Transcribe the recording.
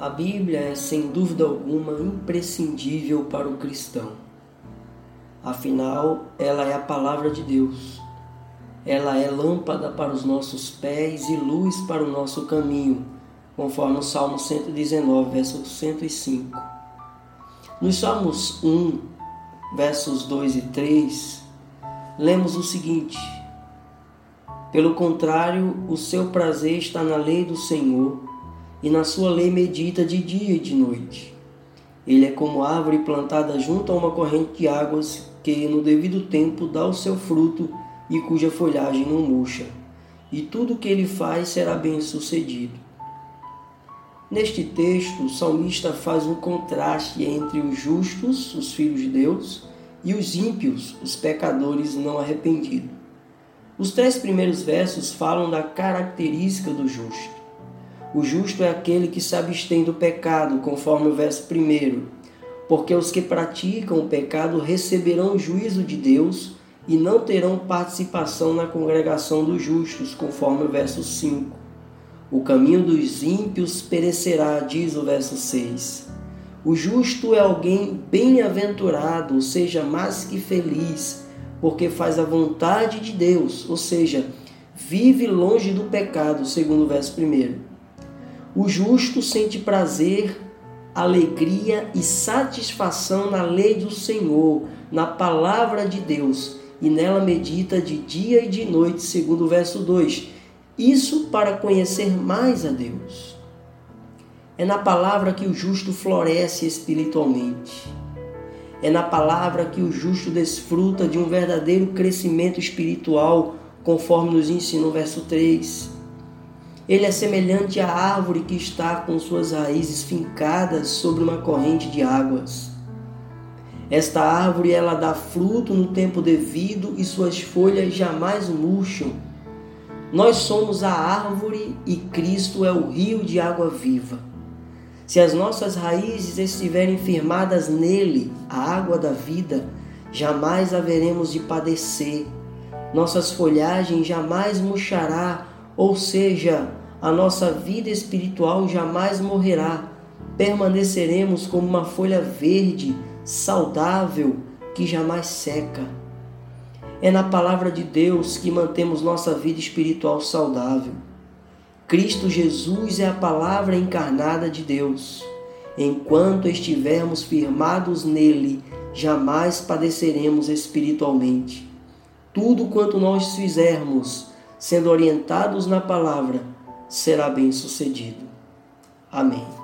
A Bíblia é, sem dúvida alguma, imprescindível para o cristão. Afinal, ela é a palavra de Deus. Ela é lâmpada para os nossos pés e luz para o nosso caminho, conforme o Salmo 119, verso 105. Nos Salmos 1, versos 2 e 3, lemos o seguinte: Pelo contrário, o seu prazer está na lei do Senhor e na sua lei medita de dia e de noite. Ele é como árvore plantada junto a uma corrente de águas que, no devido tempo, dá o seu fruto e cuja folhagem não murcha, e tudo o que ele faz será bem sucedido. Neste texto, o salmista faz um contraste entre os justos, os filhos de Deus, e os ímpios, os pecadores não arrependidos. Os três primeiros versos falam da característica do justo. O justo é aquele que se abstém do pecado, conforme o verso primeiro, porque os que praticam o pecado receberão o juízo de Deus e não terão participação na congregação dos justos, conforme o verso 5. O caminho dos ímpios perecerá, diz o verso 6. O justo é alguém bem-aventurado, ou seja, mais que feliz, porque faz a vontade de Deus, ou seja, vive longe do pecado, segundo o verso 1. O justo sente prazer, alegria e satisfação na lei do Senhor, na palavra de Deus, e nela medita de dia e de noite, segundo o verso 2. Isso para conhecer mais a Deus. É na palavra que o justo floresce espiritualmente. É na palavra que o justo desfruta de um verdadeiro crescimento espiritual, conforme nos ensina o verso 3. Ele é semelhante à árvore que está com suas raízes fincadas sobre uma corrente de águas. Esta árvore ela dá fruto no tempo devido e suas folhas jamais murcham. Nós somos a árvore e Cristo é o rio de água viva. Se as nossas raízes estiverem firmadas nele, a água da vida, jamais haveremos de padecer. Nossas folhagens jamais murchará, ou seja, a nossa vida espiritual jamais morrerá. Permaneceremos como uma folha verde, saudável, que jamais seca. É na palavra de Deus que mantemos nossa vida espiritual saudável. Cristo Jesus é a palavra encarnada de Deus. Enquanto estivermos firmados nele, jamais padeceremos espiritualmente. Tudo quanto nós fizermos, sendo orientados na palavra, será bem sucedido. Amém.